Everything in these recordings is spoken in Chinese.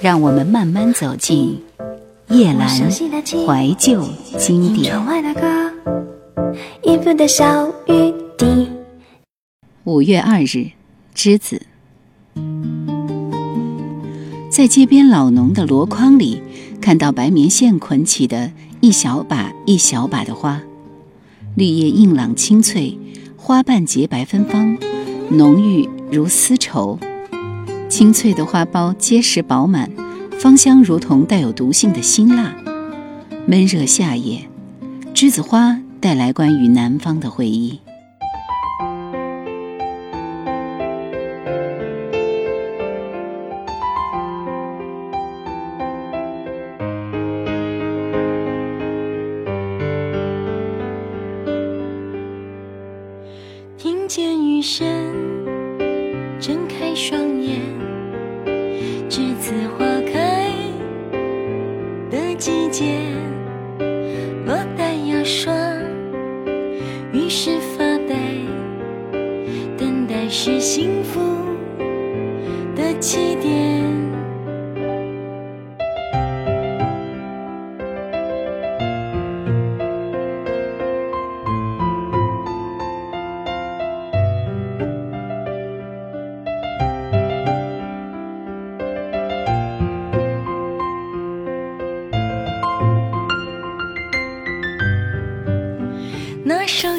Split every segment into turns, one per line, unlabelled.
让我们慢慢走进夜阑怀旧经典。五月二日，栀子。在街边老农的箩筐里，看到白棉线捆起的一小把一小把的花，绿叶硬朗清脆，花瓣洁白芬芳，浓郁如丝绸。清脆的花苞结实饱满，芳香如同带有毒性的辛辣。闷热夏夜，栀子花带来关于南方的回忆。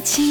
情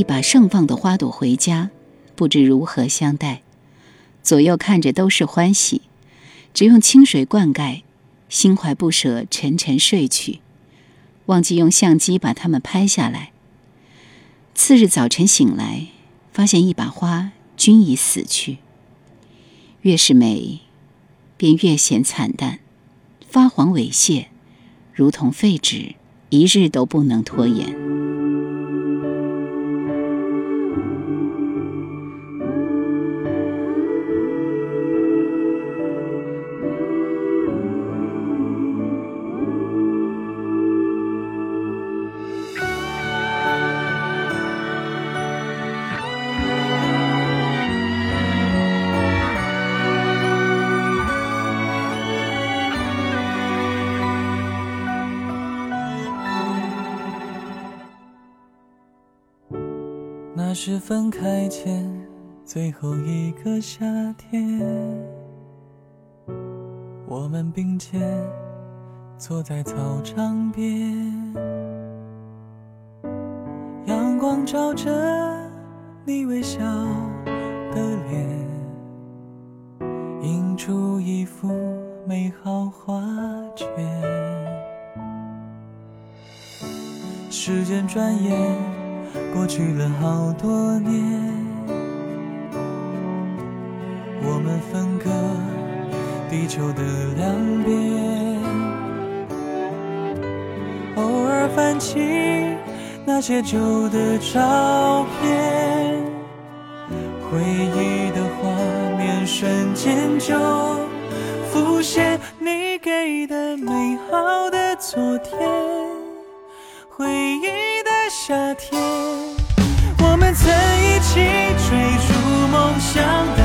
一把盛放的花朵回家，不知如何相待。左右看着都是欢喜，只用清水灌溉，心怀不舍，沉沉睡去，忘记用相机把它们拍下来。次日早晨醒来，发现一把花均已死去。越是美，便越显惨淡，发黄萎谢，如同废纸，一日都不能拖延。
分开前最后一个夏天，我们并肩坐在操场边，阳光照着你微笑的脸，映出一幅美好画卷。时间转眼。过去了好多年，我们分隔地球的两边，偶尔翻起那些旧的照片，回忆的画面瞬间就浮现，你给的美好的昨天，回忆夏天。我们曾一起追逐梦想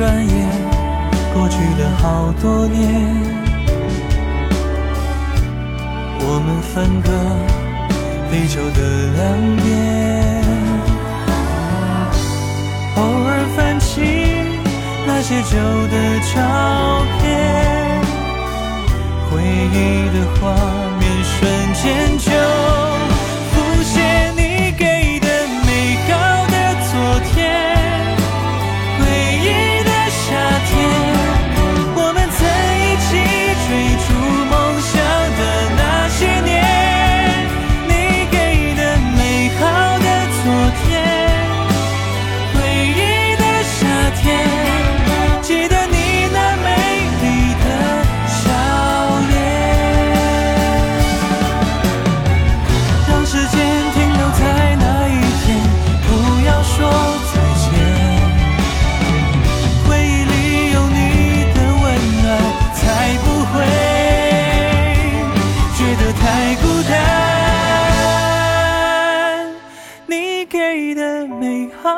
转眼过去了好多年，我们分隔地球的两边，偶尔翻起那些旧的照片，回忆的画面瞬间就
浮现。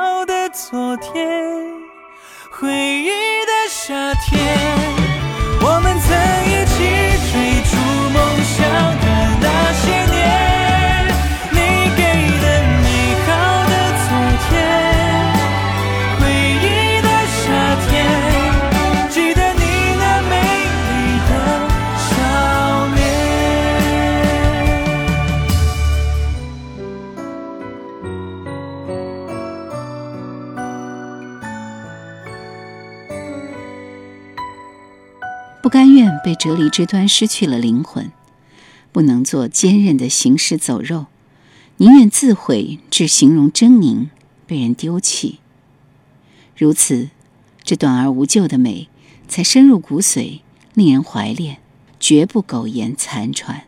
好的昨天回忆的夏天。被折离之端失去了灵魂，不能做坚韧的行尸走肉，宁愿自毁至形容狰狞，被人丢弃。如此，这短而无救的美，才深入骨髓，令人怀恋，绝不苟延残喘。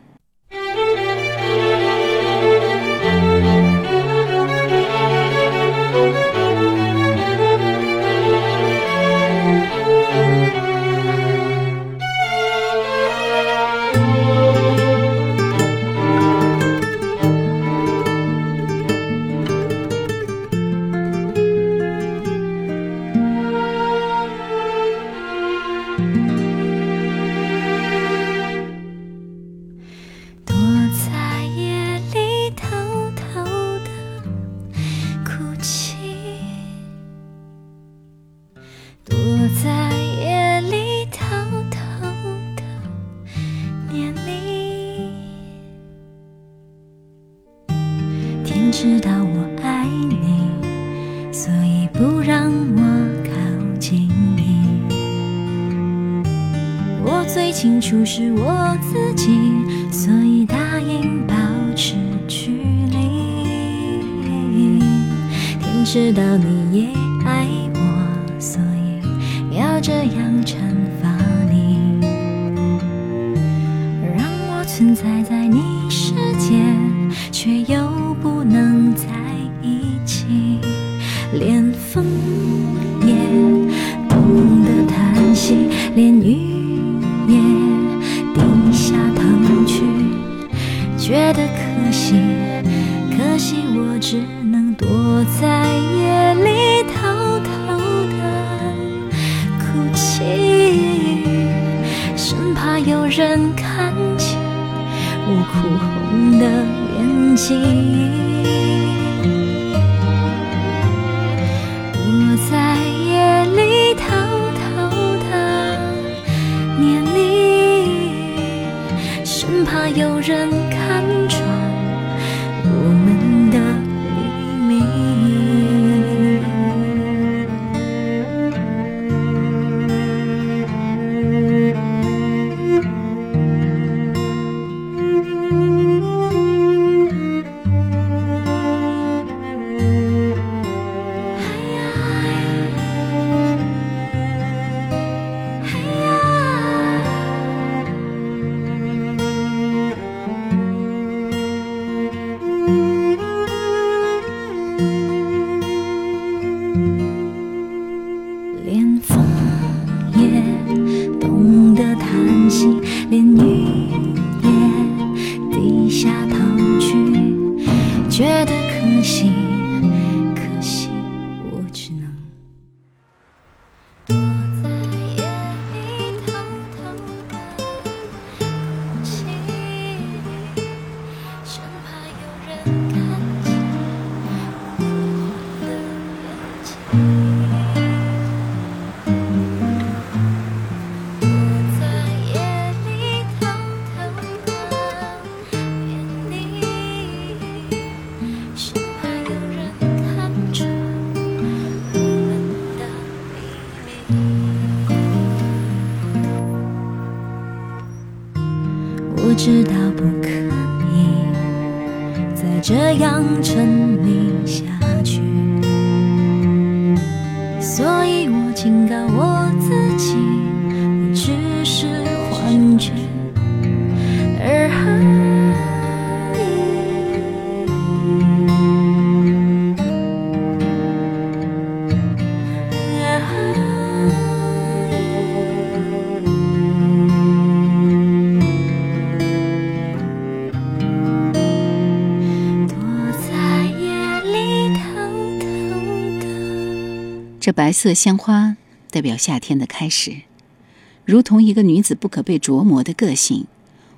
这样
这
白色鲜花代表夏天的开始，如同一个女子不可被琢磨的个性，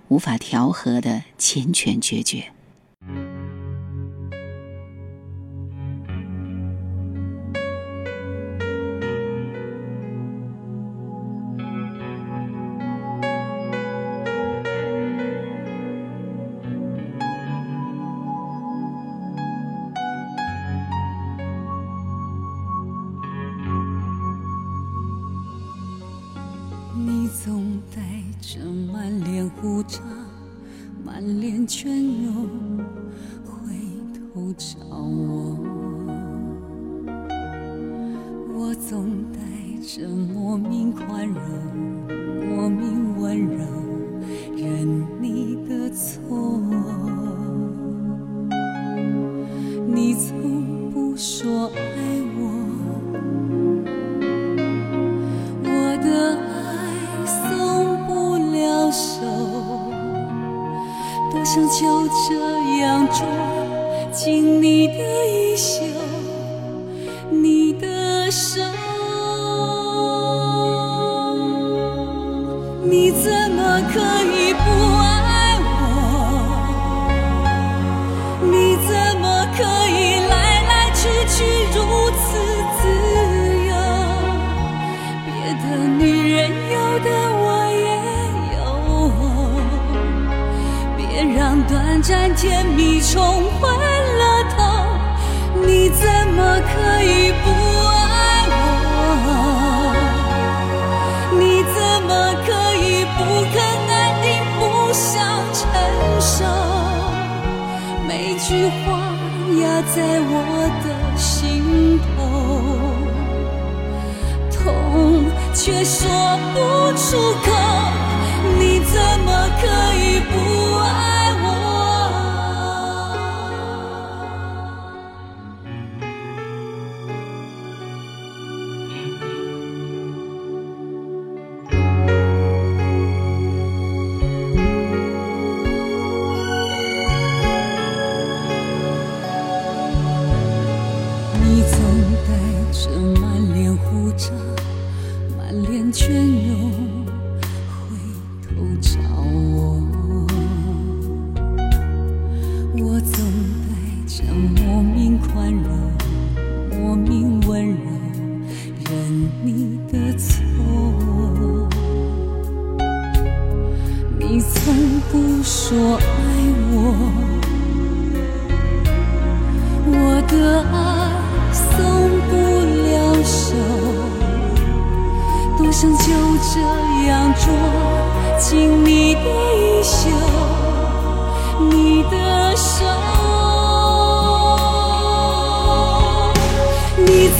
无法调和的缱绻决绝。
满多想就这样捉紧你的衣袖，你的手。你怎么可以不爱我？你怎么可以来来去去如此自由？别的女人有的短暂甜蜜冲昏了头。你怎么可以不爱我？你怎么可以不肯安定，不想承受？每句话压在我的心头。痛却说不出口，你怎么可以不春雨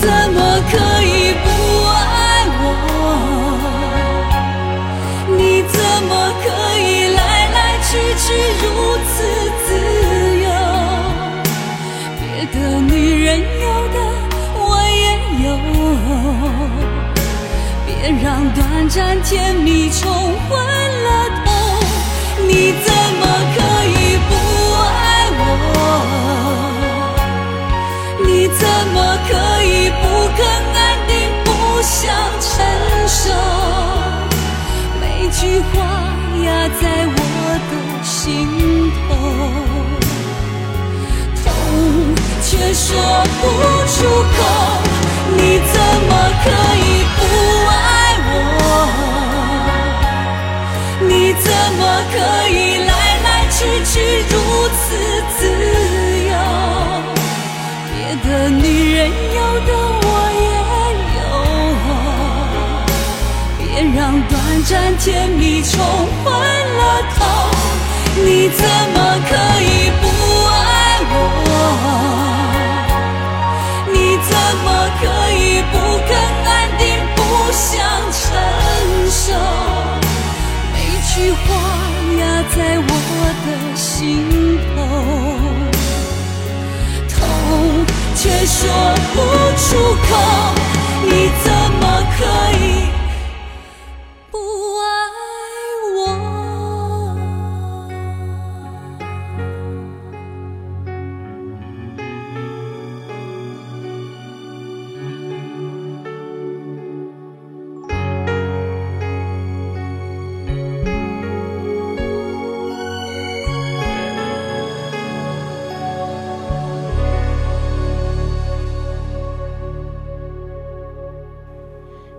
怎么可以不爱我？你怎么可以来来去去如此自由？别的女人有的我也有，别让短暂甜蜜冲昏了头。你怎想承受？每句话压在我的心头，痛却说不出口。你怎么可以不爱我？你怎么可以来来去去如此短暂甜蜜冲昏了头。你怎么可以不爱我？你怎么可以不肯安定，不想承受？每句话压在我的心头。痛却说不出口，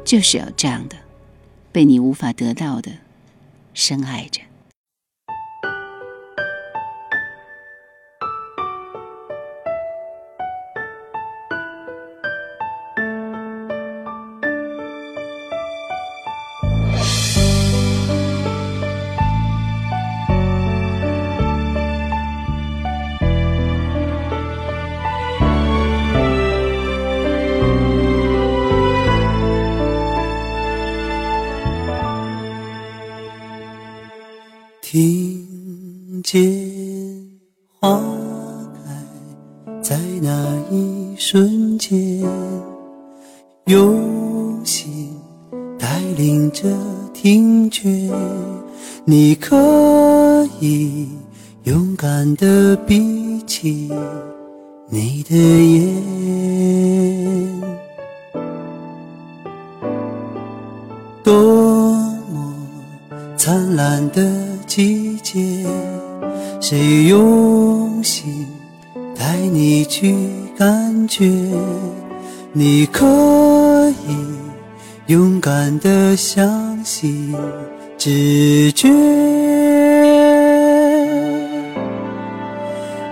就是要这样的，被你无法得到的，深爱着。
在那一瞬间，用心带领着听觉，你可以勇敢地闭起你的眼，多么灿烂的季节，谁用心带你去感觉？你可以勇敢地相信直觉，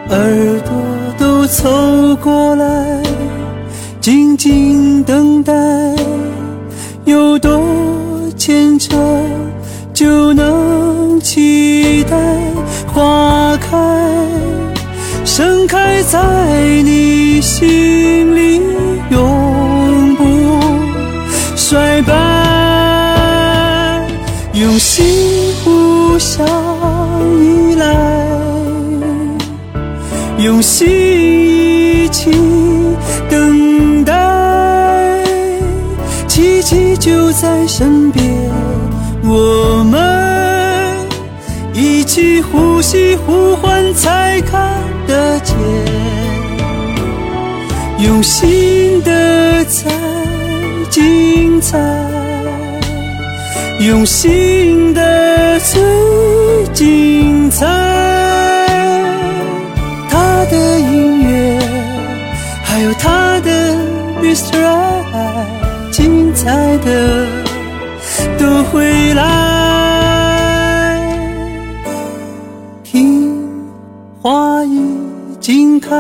耳朵都凑过来，静静等待，有多牵扯就能期待在你心里，永不衰败。用心互相依赖，用心一起等待，奇迹就在身边。我们一起呼吸呼唤，才看得见。用心的才精彩。用心的最精彩。他的音乐，还有他的 Mr. Right，精彩的开，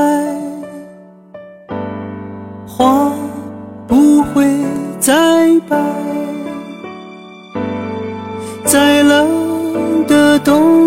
花不会再败。再冷的冬